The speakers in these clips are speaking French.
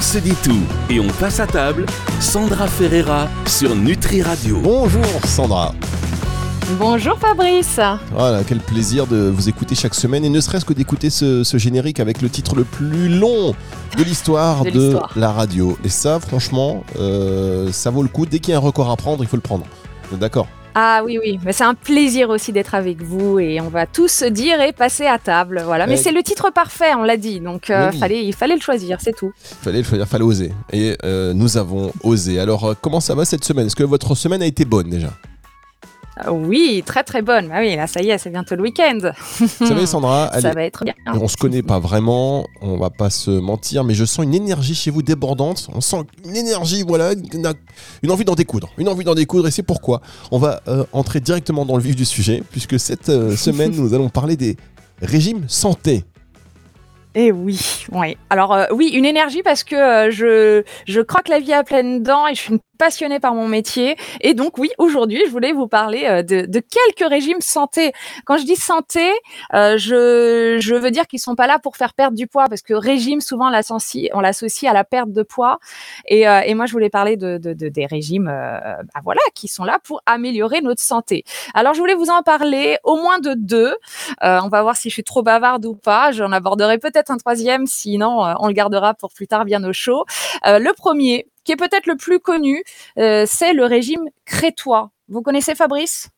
On se dit tout et on passe à table. Sandra Ferreira sur Nutri Radio. Bonjour Sandra. Bonjour Fabrice. Voilà, quel plaisir de vous écouter chaque semaine et ne serait-ce que d'écouter ce, générique avec le titre le plus long de l'histoire de, la radio. Et ça, franchement, euh, ça vaut le coup. Dès qu'il y a un record à prendre, il faut le prendre. D'accord? Ah oui, oui, mais c'est un plaisir aussi d'être avec vous et on va tous se dire et passer à table. Voilà, mais c'est le titre parfait, on l'a dit, donc euh, fallait, il fallait le choisir, c'est tout. Il fallait le choisir, fallait oser. Et euh, nous avons osé. Alors, comment ça va cette semaine? Est-ce que votre semaine a été bonne déjà? Oui, très très bonne. Bah oui, là, ça y est, c'est bientôt le week-end. Vous savez, Sandra, ça va être bien. On se connaît pas vraiment, on va pas se mentir, mais je sens une énergie chez vous débordante. On sent une énergie, voilà, une, envie d'en découdre, une envie d'en découdre, et c'est pourquoi on va euh, entrer directement dans le vif du sujet, puisque cette euh, semaine, nous allons parler des régimes santé. Eh oui, oui. Alors euh, oui, une énergie parce que je, je croque la vie à pleines dents et je suis une passionnée par mon métier. Et donc, oui, aujourd'hui, je voulais vous parler euh, de, de, quelques régimes santé. Quand je dis santé, euh, je, je veux dire qu'ils sont pas là pour faire perdre du poids, parce que régime, souvent, on l'associe à la perte de poids. Et, euh, et moi, je voulais parler de, de, de des régimes, bah voilà, qui sont là pour améliorer notre santé. Alors, je voulais vous en parler au moins de deux. on va voir si je suis trop bavarde ou pas. J'en aborderai peut-être un troisième, sinon on le gardera pour plus tard bien au chaud. le premier, qui est peut-être le plus connu, euh, c'est le régime crétois. Vous connaissez Fabrice?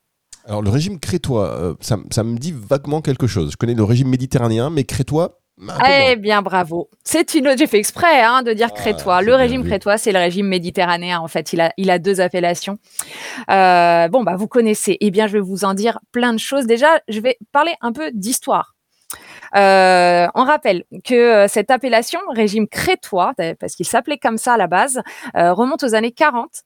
Alors le régime crétois, euh, ça, me dit vaguement quelque chose. Je connais le régime méditerranéen, mais crétois. Eh bien, bravo. C'est une. J'ai fait exprès hein, de dire ah, crétois. Le régime crétois, c'est le régime méditerranéen. En fait, il a, il a deux appellations. Euh, bon, bah, vous connaissez. Eh bien, je vais vous en dire plein de choses. Déjà, je vais parler un peu d'histoire. Euh, on rappelle que euh, cette appellation, régime crétois, parce qu'il s'appelait comme ça à la base, euh, remonte aux années 40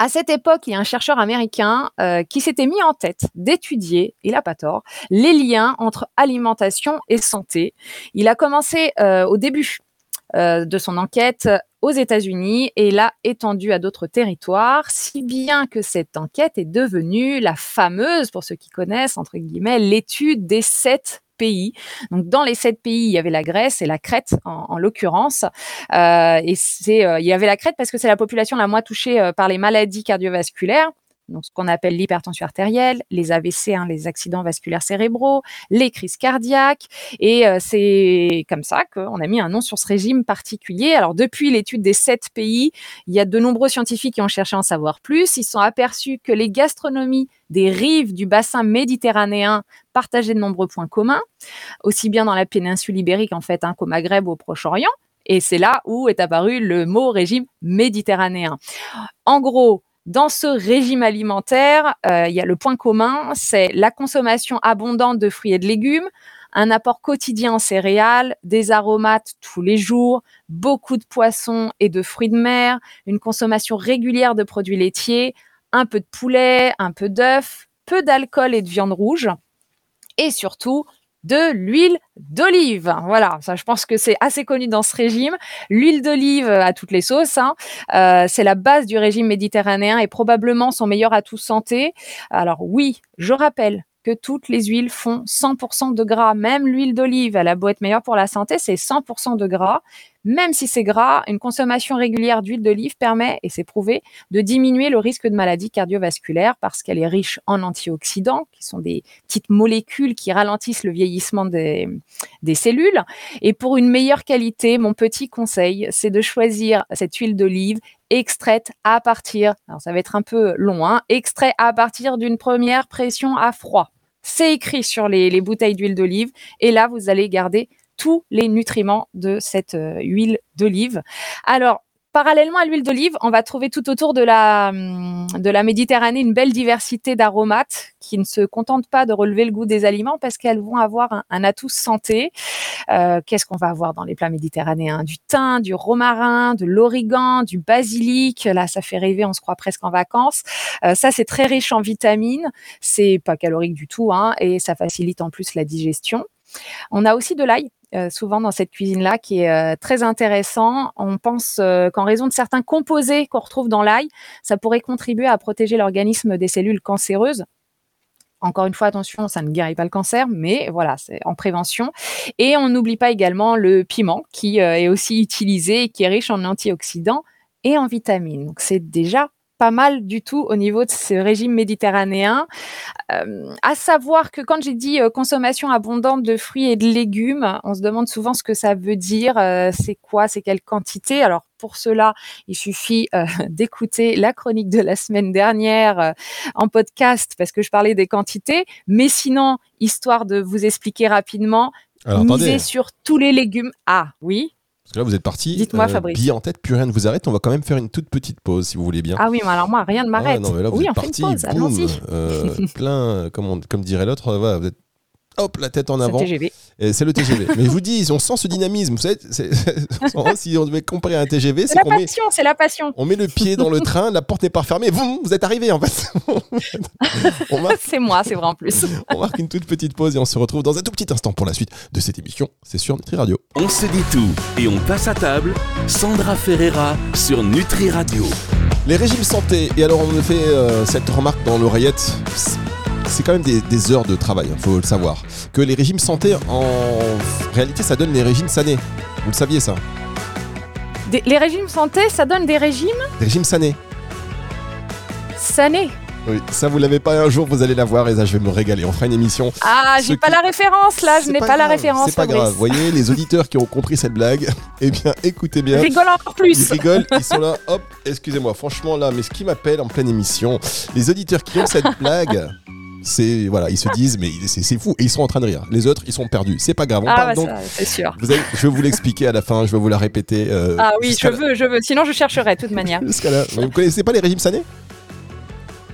à cette époque, il y a un chercheur américain qui s'était mis en tête d'étudier, il n'a pas tort, les liens entre alimentation et santé. Il a commencé au début de son enquête aux États-Unis et l'a étendu à d'autres territoires, si bien que cette enquête est devenue la fameuse, pour ceux qui connaissent, entre guillemets, l'étude des sept pays. Donc dans les sept pays, il y avait la Grèce et la Crète en, l'occurrence. Euh, et c'est, euh, il y avait la Crète parce que c'est la population la moins touchée euh, par les maladies cardiovasculaires donc ce qu'on appelle l'hypertension artérielle, les AVC, hein, les accidents vasculaires cérébraux, les crises cardiaques. Et euh, c'est comme ça qu'on a mis un nom sur ce régime particulier. Alors depuis l'étude des sept pays, il y a de nombreux scientifiques qui ont cherché à en savoir plus. Ils sont aperçus que les gastronomies des rives du bassin méditerranéen partageaient de nombreux points communs, aussi bien dans la péninsule ibérique en fait hein, qu'au Maghreb ou au Proche-Orient. Et c'est là où est apparu le mot régime méditerranéen. En gros, dans ce régime alimentaire, euh, il y a le point commun, c'est la consommation abondante de fruits et de légumes, un apport quotidien en céréales, des aromates tous les jours, beaucoup de poissons et de fruits de mer, une consommation régulière de produits laitiers, un peu de poulet, un peu d'œufs, peu d'alcool et de viande rouge, et surtout de l'huile d'olive. Voilà, ça je pense que c'est assez connu dans ce régime. L'huile d'olive à toutes les sauces, hein. euh, c'est la base du régime méditerranéen et probablement son meilleur atout santé. Alors oui, je rappelle que toutes les huiles font 100% de gras. Même l'huile d'olive, elle a beau être meilleure pour la santé, c'est 100% de gras. Même si c'est gras, une consommation régulière d'huile d'olive permet, et c'est prouvé, de diminuer le risque de maladie cardiovasculaire parce qu'elle est riche en antioxydants, qui sont des petites molécules qui ralentissent le vieillissement des, cellules. Et pour une meilleure qualité, mon petit conseil, c'est de choisir cette huile d'olive extraite à partir, alors ça va être un peu long, hein, à partir d'une première pression à froid. C'est écrit sur les, bouteilles d'huile d'olive. Et là, vous allez garder tous les nutriments de cette euh, huile d'olive. Alors, Parallèlement à l'huile d'olive, on va trouver tout autour de la, hum, de la Méditerranée une belle diversité d'aromates qui ne se contentent pas de relever le goût des aliments parce qu'elles vont avoir un, atout santé. Euh, qu'est-ce qu'on va avoir dans les plats méditerranéens? Du thym, du romarin, de l'origan, du basilic. Là, ça fait rêver, on se croit presque en vacances. Euh, ça, c'est très riche en vitamines. C'est pas calorique du tout hein, et ça facilite en plus la digestion. On a aussi de l'ail euh, souvent dans cette cuisine-là qui est euh, très intéressant. On pense euh, qu'en raison de certains composés qu'on retrouve dans l'ail, ça pourrait contribuer à protéger l'organisme des cellules cancéreuses. Encore une fois, attention, ça ne guérit pas le cancer, mais voilà, c'est en prévention. Et on n'oublie pas également le piment qui est aussi utilisé et qui est riche en antioxydants et en vitamines. Donc c'est déjà pas mal du tout au niveau de ce régime méditerranéen. Euh, à savoir que quand j'ai dit euh, consommation abondante de fruits et de légumes, on se demande souvent ce que ça veut dire, euh, c'est quoi, c'est quelle quantité. Alors pour cela, il suffit d'écouter la chronique de la semaine dernière en podcast parce que je parlais des quantités. Mais sinon, histoire de vous expliquer rapidement, Alors misez sur tous les légumes. Ah oui, parce que là vous êtes parti, Dites-moi, Fabrice. billet en tête, plus rien ne vous arrête. On va quand même faire une toute petite pause si vous voulez bien. ah oui, mais alors moi rien ne Ah, m'arrête. non, mais là, vous oui, êtes on fait parti, une pause. boum, euh, plein, comme, on- comme dirait l'autre, euh, voilà, vous êtes hop, la tête en C'est le avant. TGV. Et C'est le TGV. Mais je vous dis, on sent ce dynamisme. Vous savez, si on devait comparer à un TGV, C'est c'est la passion, c'est la passion. on met le pied dans le train, la porte n'est pas fermée, vous, vous êtes arrivé en fait. C'est moi, c'est vrai en plus. on marque une toute petite pause et on se retrouve dans un tout petit instant pour la suite de cette émission. C'est sur Nutri Radio. On se dit tout et on passe à table. Sandra Ferreira sur Nutri Radio. Les régimes santé, et alors on me fait euh, cette remarque dans l'oreillette, c'est- quand même des, des heures de travail, il faut le savoir. Que les régimes santé, en réalité, ça donne les régimes sanés. Vous le saviez ça Des- les régimes santé, ça donne des régimes Des régimes sanés. sanés. Oui, ça vous l'avez pas un jour, vous allez la voir et ça je vais me régaler. On fera une émission. Ah, j'ai pas qui- la référence là, je C'est n'ai pas, la grave, référence. C'est pas Fabrice. grave. Vous voyez, les auditeurs qui ont compris cette blague, eh bien écoutez bien. Rigole encore Ils plus. rigolent, ils sont là, hop, excusez-moi, franchement là, mais ce qui m'appelle en pleine émission, les auditeurs qui ont cette blague, c'est, voilà, ils se disent, mais c'est c'est fou, et ils sont en train de rire. Les autres, ils sont perdus. C'est pas grave, on Ah, parle bah, donc. ça, c'est sûr. Vous avez- je vais vous l'expliquer à la fin, je vais vous la répéter. euh, Ah oui, je la- veux, je veux. Sinon, je chercherai de toute manière. la- Vous connaissez pas les régimes sanés?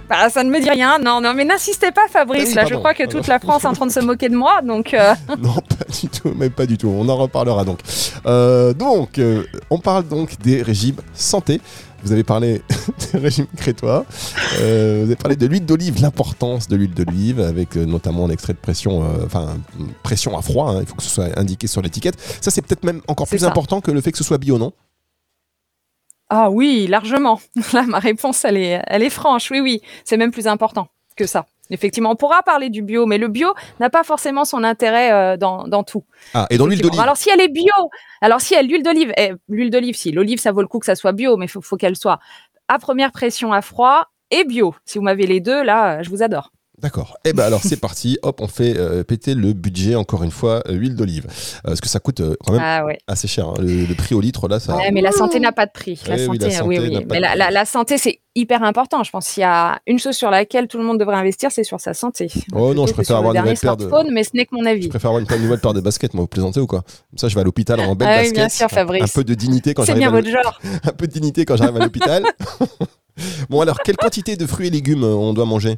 Bah, ça ne me dit rien. Non, non, mais n'insistez pas, Fabrice. Oui, là, je crois que toute la France est en train de se moquer de moi. Donc, euh, Non, pas du tout, même pas du tout. On en reparlera donc. Euh, donc, euh, on parle donc des régimes santé. Vous avez parlé des régimes crétois. Euh, vous avez parlé de l'huile d'olive, l'importance de l'huile d'olive, avec euh, notamment un extrait de pression, euh, enfin pression à froid. hein, il faut que ce soit indiqué sur l'étiquette. Ça, c'est peut-être même encore plus ça. important que le fait que ce soit bio, non? Ah oui, largement. Là, ma réponse, elle est, elle est franche. Oui, oui, c'est même plus important que ça. Effectivement, on pourra parler du bio, mais le bio n'a pas forcément son intérêt euh, dans, dans tout. Ah, et dans l'huile d'olive. Alors si elle est bio, alors si elle l'huile d'olive, eh, l'huile d'olive, si l'olive, ça vaut le coup que ça soit bio, mais il faut, faut qu'elle soit à première pression à froid et bio. Si vous m'avez les deux, là, je vous adore. D'accord. Eh ben alors c'est parti. Hop, on fait euh, péter le budget encore une fois, euh, huile d'olive, Euh, parce que ça coûte euh, quand même Ah ouais. assez cher. hein. Le, le prix au litre là, ça. Ouais, mais la santé n'a pas de prix. La Eh oui, santé, la oui, santé oui. n'a pas Mais de la, prix. la- la santé, c'est hyper important. Je pense qu'il y a une chose sur laquelle tout le monde devrait investir, c'est sur sa santé. Oh non, je préfère avoir une nouvelle paire de- smartphone, mais ce n'est que mon Je avis. préfère avoir une nouvelle paire de baskets, moi, vous plaisantez ou quoi? Comme ça, je vais à l'hôpital en belle Ah basket. bien sûr, Fabrice. Un peu de dignité quand C'est j'arrive bien à votre genre. un peu de dignité quand j'arrive à l'hôpital. bon alors, quelle quantité de fruits et légumes on doit manger?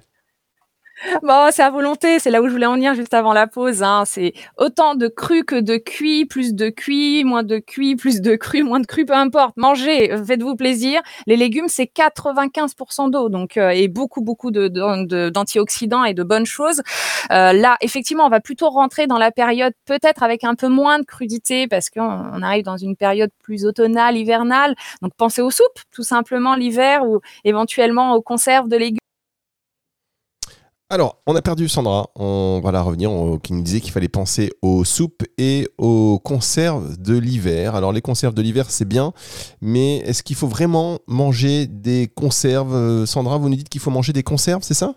Bon, c'est à volonté, c'est là où je voulais en venir juste avant la pause. Hein. C'est autant de cru que de cuit, plus de cuit, moins de cuit, plus de cru, moins de cru, peu importe. Mangez, faites-vous plaisir. Les légumes, c'est 95% d'eau, donc euh, et beaucoup beaucoup de, d'antioxydants et de bonnes choses. Euh, là, effectivement, on va plutôt rentrer dans la période peut-être avec un peu moins de crudité parce qu'on on arrive dans une période plus automnale, hivernale. Donc pensez aux soupes, tout simplement l'hiver ou éventuellement aux conserves de légumes. Alors, on a perdu Sandra. On va la revenir. on- qui nous disait qu'il fallait penser aux soupes et aux conserves de l'hiver. Alors, les conserves de l'hiver, c'est bien, mais est-ce qu'il faut vraiment manger des conserves? Euh, Sandra, vous nous dites qu'il faut manger des conserves, c'est ça?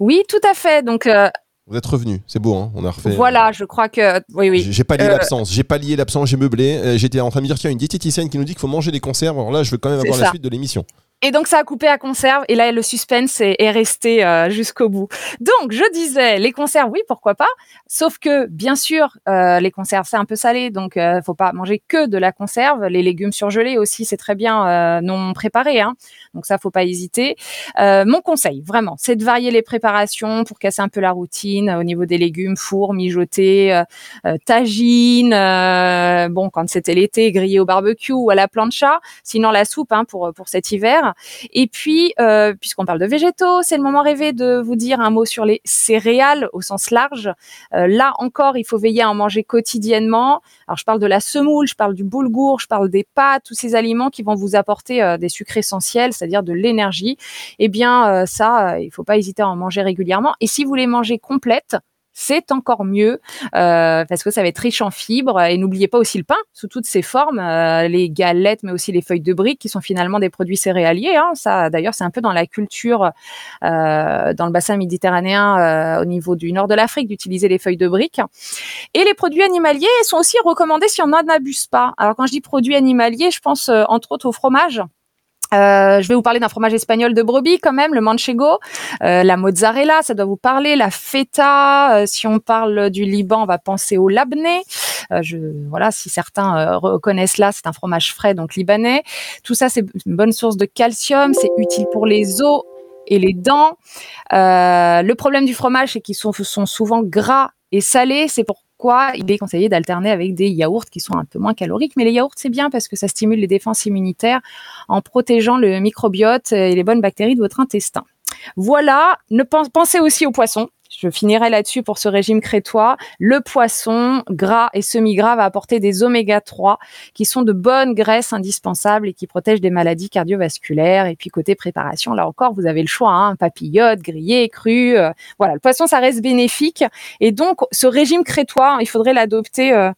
Oui, tout à fait. Donc euh, Vous êtes revenu, c'est beau, hein on a refait. Voilà, je crois que oui, oui. J'ai pas lié Euh, l'absence, j'ai pas lié l'absence, j'ai meublé. Euh, J'étais en train de me dire, tiens, une diététicienne qui nous dit qu'il faut manger des conserves. Alors là, je veux quand même avoir la suite de l'émission. Et donc ça a coupé à conserve et là le suspense est, est resté euh, jusqu'au bout. Donc je disais les conserves, oui pourquoi pas. Sauf que bien sûr euh, les conserves c'est un peu salé, donc euh, faut pas manger que de la conserve. Les légumes surgelés aussi c'est très bien euh, non préparés, hein. donc ça faut pas hésiter. Euh, mon conseil vraiment c'est de varier les préparations pour casser un peu la routine euh, au niveau des légumes, four, mijoté, euh, tagine. bon quand c'était l'été grillé au barbecue ou à la plancha. Sinon la soupe hein, pour pour cet hiver. Et puis, euh, puisqu'on parle de végétaux, c'est le moment rêvé de vous dire un mot sur les céréales au sens large. Euh, là encore, il faut veiller à en manger quotidiennement. Alors, je parle de la semoule, je parle du boulgour, je parle des pâtes, tous ces aliments qui vont vous apporter euh, des sucres essentiels, c'est-à-dire de l'énergie. Eh bien, ça, il faut pas hésiter à en manger régulièrement. Et si vous les mangez complètes, c'est encore mieux euh, parce que ça va être riche en fibres. Et n'oubliez pas aussi le pain sous toutes ses formes, euh, les galettes, mais aussi les feuilles de briques qui sont finalement des produits céréaliers. Hein. Ça, d'ailleurs, c'est un peu dans la culture euh, dans le bassin méditerranéen au niveau du nord de l'Afrique d'utiliser les feuilles de briques. Et les produits animaliers sont aussi recommandés si on n'en abuse pas. Alors quand je dis produits animaliers, je pense entre autres au fromage. Euh, je vais vous parler d'un fromage espagnol de brebis quand même, le manchego, euh, la mozzarella, ça doit vous parler, la feta. Euh, si on parle du Liban, on va penser au labné. je, voilà, si certains reconnaissent là, c'est un fromage frais donc libanais. Tout ça, c'est une bonne source de calcium, c'est utile pour les os et les dents. le problème du fromage, c'est qu'ils sont, sont souvent gras et salés. C'est pour il est conseillé d'alterner avec des yaourts qui sont un peu moins caloriques. Mais les yaourts, c'est bien parce que ça stimule les défenses immunitaires en protégeant le microbiote et les bonnes bactéries de votre intestin. Voilà, ne pensez aussi aux poissons je finirai là-dessus pour ce régime crétois. Le poisson gras et semi-gras va apporter des oméga 3 qui sont de bonnes graisses indispensables et qui protègent des maladies cardiovasculaires. Et puis côté préparation, là encore, vous avez le choix, hein, papillote, grillé, cru. Euh, voilà, le poisson, ça reste bénéfique. Et donc, ce régime crétois, il faudrait l'adopter. Euh,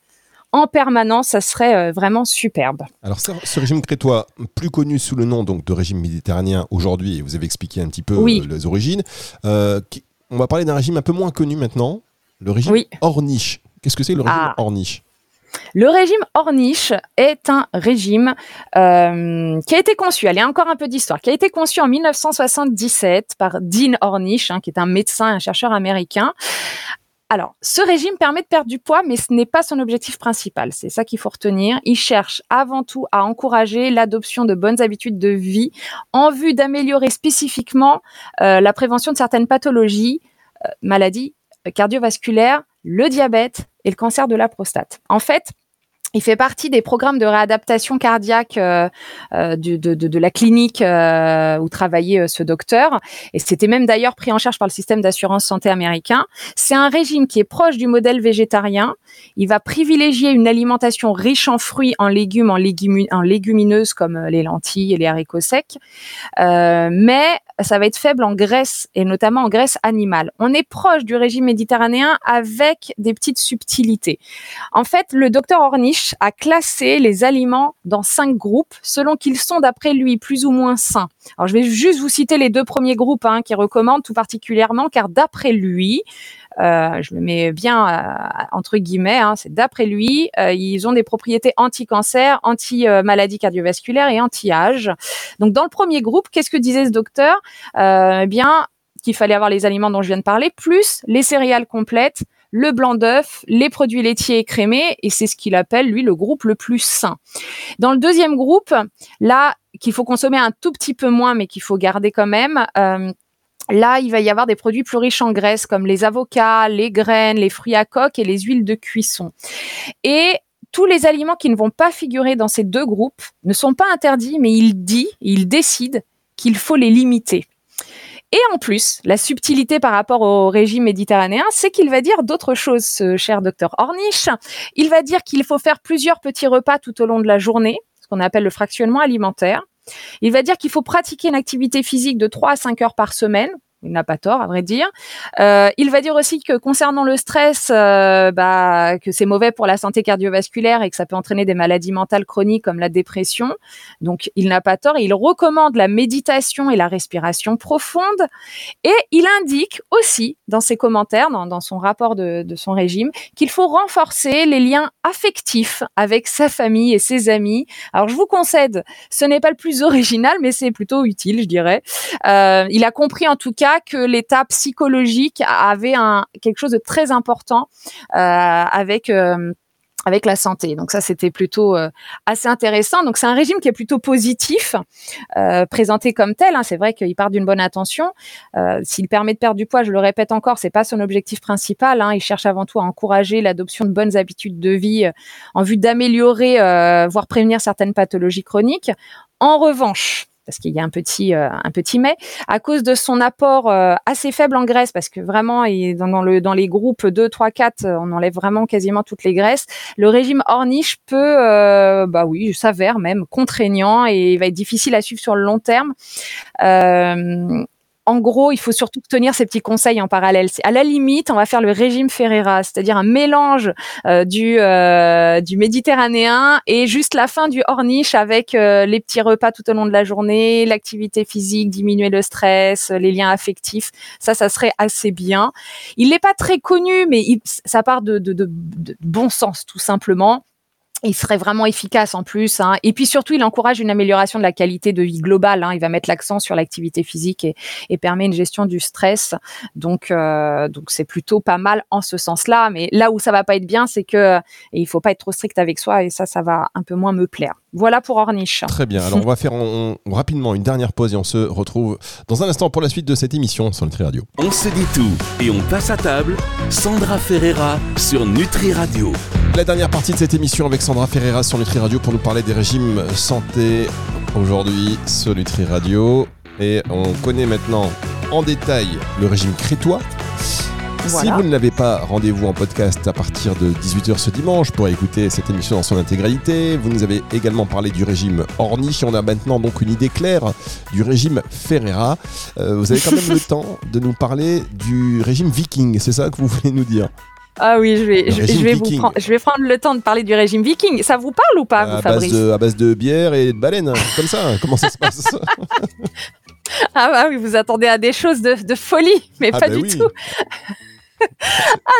en permanence, ça serait euh, vraiment superbe. Alors ce régime crétois, plus connu sous le nom donc de régime méditerranéen aujourd'hui, vous avez expliqué un petit peu les origines, on va parler d'un régime un peu moins connu maintenant, le régime hors niche. Qu'est-ce que c'est le régime ah. hors niche le régime hors niche est un régime euh, qui a été conçu, allez encore un peu d'histoire, qui a été conçu en 1977 par Dean Ornish, hein, qui est un médecin, un chercheur américain, alors, ce régime permet de perdre du poids, mais ce n'est pas son objectif principal. C'est ça qu'il faut retenir. Il cherche avant tout à encourager l'adoption de bonnes habitudes de vie en vue d'améliorer spécifiquement euh, la prévention de certaines pathologies, euh, maladies euh, cardiovasculaires, le diabète et le cancer de la prostate. En fait, il fait partie des programmes de réadaptation cardiaque euh, euh de, de, de, la clinique euh, où travaillait euh, ce docteur. Et c'était même d'ailleurs pris en charge par le système d'assurance santé américain. C'est un régime qui est proche du modèle végétarien. Il va privilégier une alimentation riche en fruits, en légumes, en, légumineuses comme les lentilles et les haricots secs. mais ça va être faible en graisse et notamment en graisse animale. On est proche du régime méditerranéen avec des petites subtilités. En fait, le docteur Ornish a classé les aliments dans cinq groupes selon qu'ils sont d'après lui plus ou moins sains. Alors je vais juste vous citer les deux premiers groupes hein, qu'il recommande tout particulièrement car d'après lui, euh, je le mets bien euh, entre guillemets, hein, c'est d'après lui, euh, ils ont des propriétés anti-cancer, anti-maladie cardiovasculaire et anti-âge. Donc dans le premier groupe, qu'est-ce que disait ce docteur? Eh bien, qu'il fallait avoir les aliments dont je viens de parler, plus les céréales complètes, le blanc d'œuf, les produits laitiers écrémés, et c'est ce qu'il appelle, lui, le groupe le plus sain. Dans le deuxième groupe, là, qu'il faut consommer un tout petit peu moins, mais qu'il faut garder quand même, Là, il va y avoir des produits plus riches en graisse comme les avocats, les graines, les fruits à coque et les huiles de cuisson. Et tous les aliments qui ne vont pas figurer dans ces deux groupes ne sont pas interdits, mais il dit, il décide qu'il faut les limiter. Et en plus, la subtilité par rapport au régime méditerranéen, c'est qu'il va dire d'autres choses, ce cher docteur Ornish. Il va dire qu'il faut faire plusieurs petits repas tout au long de la journée, ce qu'on appelle le fractionnement alimentaire. Il va dire qu'il faut pratiquer une activité physique de 3 à 5 heures par semaine, il n'a pas tort, à vrai dire. Euh, il va dire aussi que concernant le stress, euh, bah, que c'est mauvais pour la santé cardiovasculaire et que ça peut entraîner des maladies mentales chroniques comme la dépression. Donc, il n'a pas tort. il recommande la méditation et la respiration profonde. Et il indique aussi dans ses commentaires, dans, son rapport de, de son régime, qu'il faut renforcer les liens affectifs avec sa famille et ses amis. Alors, je vous concède, ce n'est pas le plus original, mais c'est plutôt utile, je dirais. Euh, il a compris en tout cas que l'état psychologique avait un, quelque chose de très important euh, avec euh, avec la santé. Donc ça, c'était plutôt euh, assez intéressant. Donc c'est un régime qui est plutôt positif, présenté comme tel. Hein. C'est vrai qu'il part d'une bonne intention. S'il permet de perdre du poids, je le répète encore, c'est pas son objectif principal. Hein. Il cherche avant tout à encourager l'adoption de bonnes habitudes de vie en vue d'améliorer, voire prévenir certaines pathologies chroniques. En revanche, parce qu'il y a un petit un petit mais à cause de son apport assez faible en graisse parce que vraiment dans, dans le dans les groupes 2 3 4 on enlève vraiment quasiment toutes les graisses. Le régime hors niche peut bah oui s'avère même contraignant et il va être difficile à suivre sur le long terme. Euh, en gros, il faut surtout tenir ces petits conseils en parallèle. À la limite, on va faire le régime Ferreira, c'est-à-dire un mélange euh, du euh, du méditerranéen et juste la fin du hors-niche avec euh, les petits repas tout au long de la journée, l'activité physique, diminuer le stress, les liens affectifs. Ça, ça serait assez bien. Il n'est pas très connu, mais ça part de, de bon sens tout simplement il serait vraiment efficace en plus. Hein. Et puis surtout, il encourage une amélioration de la qualité de vie globale. Hein. Il va mettre l'accent sur l'activité physique et, et, permet une gestion du stress. Donc, euh, donc c'est plutôt pas mal en ce sens-là. Mais là où ça va pas être bien, c'est que et il faut pas être trop strict avec soi et ça, ça va un peu moins me plaire. Voilà pour Orniche. Très bien. Alors on va faire rapidement une dernière pause et on se retrouve dans un instant pour la suite de cette émission sur Nutri Radio. On se dit tout et on passe à table. Sandra Ferreira sur Nutri Radio. La dernière partie de cette émission avec Sandra Ferreira sur Nutri Radio pour nous parler des régimes santé aujourd'hui sur Nutri Radio. Et on connaît maintenant en détail le régime crétois. Si vous ne l'avez pas, rendez-vous en podcast à partir de 18h ce dimanche pour écouter cette émission dans son intégralité. Vous nous avez également parlé du régime Orniche. On a maintenant donc une idée claire du régime Ferreira. Euh, vous avez quand même le temps de nous parler du régime Viking. C'est ça que vous voulez nous dire? Ah oui, je vais, je, vais vous prendre, je vais prendre le temps de parler du régime viking. Ça vous parle ou pas, vous, Fabrice base de, À base de bière et de baleine, comme ça. Comment ça se passe? Ah bah oui, vous attendez à des choses de, de folie, mais ah pas bah du tout.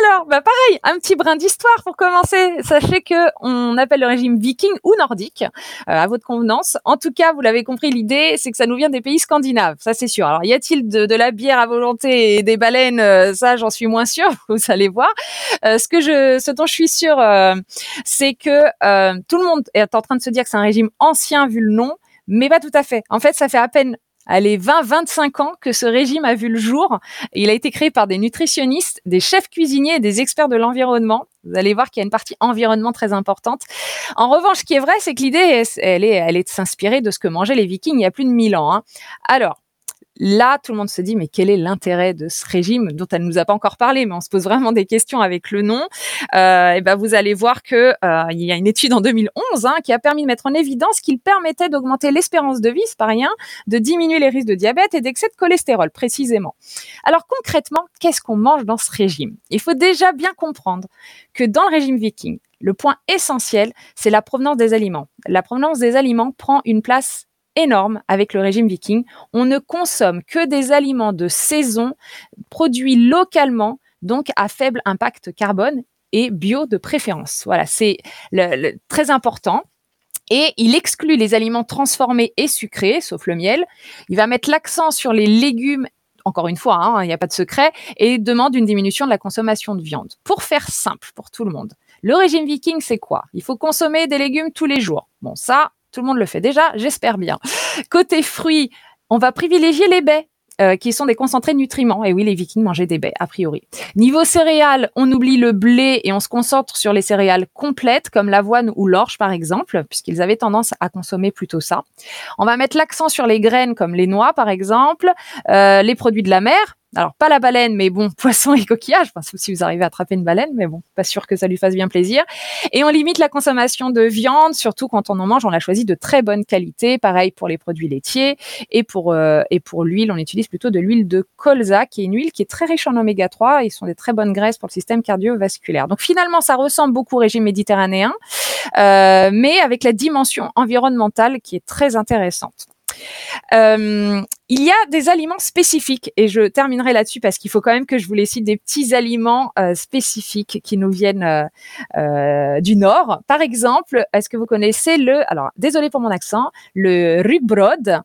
Alors, bah pareil, un petit brin d'histoire pour commencer. Sachez que on appelle le régime viking ou nordique, euh, à votre convenance. En tout cas, vous l'avez compris, l'idée, c'est que ça nous vient des pays scandinaves, ça c'est sûr. Alors, y a-t-il de, la bière à volonté et des baleines euh, Ça, j'en suis moins sûr. Vous allez voir. Euh, ce que je, ce dont je suis sûr, c'est que tout le monde est en train de se dire que c'est un régime ancien vu le nom, mais pas tout à fait. En fait, ça fait à peine Allez, 20-25 ans que ce régime a vu le jour. Il a été créé par des nutritionnistes, des chefs cuisiniers et des experts de l'environnement. Vous allez voir qu'il y a une partie environnement très importante. En revanche, ce qui est vrai, c'est que l'idée, elle est, elle est de s'inspirer de ce que mangeaient les Vikings il y a plus de 1000 ans. Hein. Alors, Là, tout le monde se dit, mais quel est l'intérêt de ce régime dont elle ne nous a pas encore parlé, mais on se pose vraiment des questions avec le nom. Euh, et ben, vous allez voir que euh, il y a une étude en 2011 hein, qui a permis de mettre en évidence qu'il permettait d'augmenter l'espérance de vie, c'est pas rien, de diminuer les risques de diabète et d'excès de cholestérol, précisément. Alors concrètement, qu'est-ce qu'on mange dans ce régime? Il faut déjà bien comprendre que dans le régime viking, le point essentiel, c'est la provenance des aliments. La provenance des aliments prend une place énorme avec le régime viking. On ne consomme que des aliments de saison produits localement, donc à faible impact carbone et bio de préférence. Voilà, c'est le, très important. Et il exclut les aliments transformés et sucrés, sauf le miel. Il va mettre l'accent sur les légumes encore une fois, hein, il n'y a pas de secret, et demande une diminution de la consommation de viande. Pour faire simple pour tout le monde, le régime viking, c'est quoi? Il faut consommer des légumes tous les jours. Bon, ça, tout le monde le fait déjà, j'espère bien. Côté fruits, on va privilégier les baies. Euh, qui sont des concentrés de nutriments. Et oui, les vikings mangeaient des baies, a priori. Niveau céréales, on oublie le blé et on se concentre sur les céréales complètes, comme l'avoine ou l'orge, par exemple, puisqu'ils avaient tendance à consommer plutôt ça. On va mettre l'accent sur les graines, comme les noix, par exemple, euh, les produits de la mer, alors pas la baleine, mais bon, poisson et coquillage. Enfin, si vous arrivez à attraper une baleine, mais bon, pas sûr que ça lui fasse bien plaisir. Et on limite la consommation de viande, surtout quand on en mange, on la choisit de très bonne qualité. Pareil pour les produits laitiers et pour euh, et pour l'huile, on utilise plutôt de l'huile de colza, qui est une huile qui est très riche en oméga 3. Ils sont des très bonnes graisses pour le système cardiovasculaire. Donc finalement, ça ressemble beaucoup au régime méditerranéen, euh, mais avec la dimension environnementale qui est très intéressante. Euh, il y a des aliments spécifiques et je terminerai là-dessus parce qu'il faut quand même que je vous les cite des petits aliments euh, spécifiques qui nous viennent euh, euh, du nord. Par exemple, est-ce que vous connaissez le alors désolé pour mon accent, le rugbrod.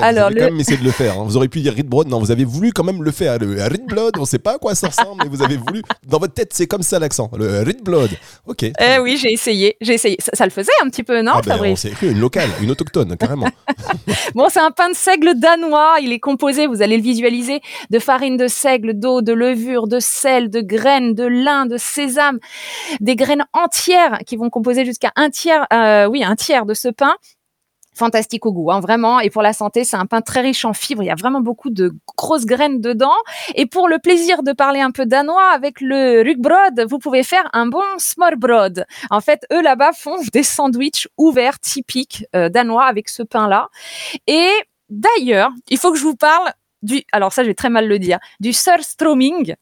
alors vous avez quand même essayé de le faire. Hein. Vous auriez pu dire rugbrod, non, vous avez voulu quand même le faire. Le rugbrod, on sait pas à quoi ça ressemble, mais vous avez voulu. Dans votre tête, c'est comme ça l'accent. Le rugbrod. Ok. Eh oui, j'ai essayé, j'ai essayé. Ça, le faisait un petit peu, non, ah ben, Fabrice? On une locale, une autochtone, carrément. bon, c'est un pain de seigle danois. Il est composé, vous allez le visualiser, de farine de seigle, d'eau, de levure, de sel, de graines, de lin, de sésame, des graines entières qui vont composer jusqu'à un tiers, euh, oui, un tiers de ce pain fantastique au goût, hein, vraiment. Et pour la santé, c'est un pain très riche en fibres. Il y a vraiment beaucoup de grosses graines dedans. Et pour le plaisir de parler un peu danois avec le rugbrod, vous pouvez faire un bon smørbrød. En fait, eux là-bas font des sandwichs ouverts typiques euh, danois avec ce pain-là. Et d'ailleurs, il faut que je vous parle du, alors ça je vais très mal le dire, du surstroming.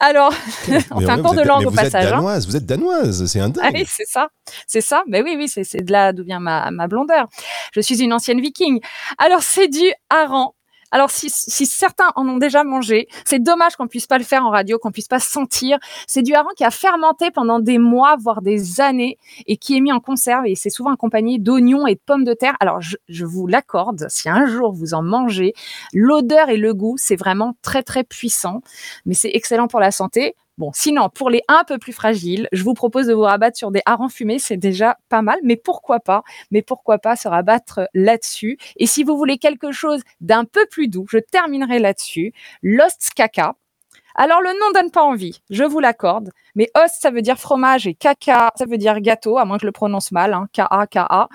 Alors, on fait un cours de langue au vous passage. Êtes hein. danoise, vous êtes danoise, c'est un Ah oui, dingue. c'est ça, c'est ça. Mais oui, oui, c'est c'est de là d'où vient ma, ma blondeur. Je suis une ancienne viking. Alors, c'est du hareng. Alors, si, si certains en ont déjà mangé, c'est dommage qu'on puisse pas le faire en radio, qu'on puisse pas sentir. C'est du hareng qui a fermenté pendant des mois, voire des années, et qui est mis en conserve. Et c'est souvent accompagné d'oignons et de pommes de terre. Alors, je, je vous l'accorde, si un jour vous en mangez, l'odeur et le goût, c'est vraiment très, très puissant. Mais c'est excellent pour la santé. Bon, sinon, pour les un peu plus fragiles, je vous propose de vous rabattre sur des harengs fumés, c'est déjà pas mal, mais pourquoi pas Mais pourquoi pas se rabattre là-dessus Et si vous voulez quelque chose d'un peu plus doux, je terminerai là-dessus. Lost Kaka. Alors, le nom donne pas envie, je vous l'accorde, mais os, ça veut dire fromage et kaka, ça veut dire gâteau, à moins que je le prononce mal, hein, K-A-K-A.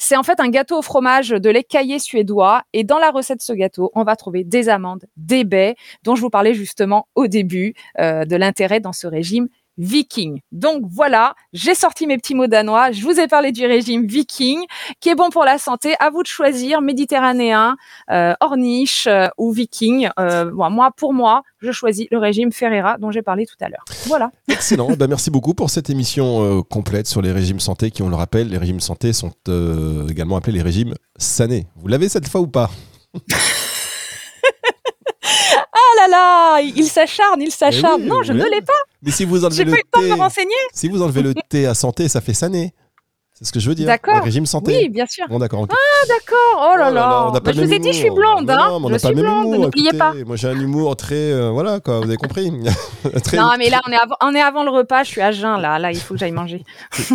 C'est en fait un gâteau au fromage de lait caillé suédois, et dans la recette de ce gâteau, on va trouver des amandes, des baies, dont je vous parlais justement au début euh, de l'intérêt dans ce régime viking. Donc voilà, j'ai sorti mes petits mots danois, je vous ai parlé du régime viking qui est bon pour la santé. À vous de choisir méditerranéen, euh, orniche euh, ou viking. Euh, bon, moi, pour moi, je choisis le régime Ferreira dont j'ai parlé tout à l'heure. Voilà. Excellent. Bah, merci beaucoup pour cette émission euh, complète sur les régimes santé qui, on le rappelle, les régimes santé sont également appelés les régimes sanés. Vous l'avez cette fois ou pas? là là, il s'acharne, il s'acharne. Oui, non, je oui. ne l'ai pas. Mais si vous enlevez J'ai le pas eu le temps de me renseigner. si vous enlevez le thé à santé, ça fait sané. C'est ce que je veux dire. D'accord. Le régime santé. Oui, bien sûr. Bon, d'accord. ok. D'accord. Oh là là. n'a pas Bah, je vous ai dit, je suis blonde. Mais Hein. non, mais on je pas suis même blonde. N'oubliez pas. Moi, j'ai un humour très. euh, voilà, quoi, vous avez compris. Très- Non, mais là, on est, avant, on est avant le repas. Je suis à jeun, là. Là, il faut que j'aille manger.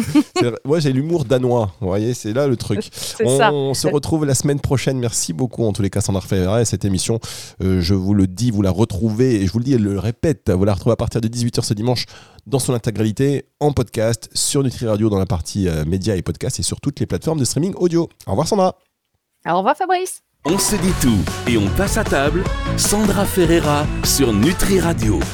Moi, j'ai l'humour danois. Vous voyez, c'est là le truc. On ça. se retrouve la semaine prochaine. Merci beaucoup, en tous les cas, Sandra Ferreira. Et cette émission, euh, je vous le dis, vous la retrouvez, et je vous le dis, elle le répète, vous la retrouvez à partir de 18h ce dimanche dans son intégralité, en podcast, sur Nutri Radio, dans la partie euh, médias et podcasts, et sur toutes les plateformes de streaming audio. Au revoir, Sandra. Au revoir, Fabrice. On se dit tout et on passe à table. Sandra Ferreira sur Nutri Radio.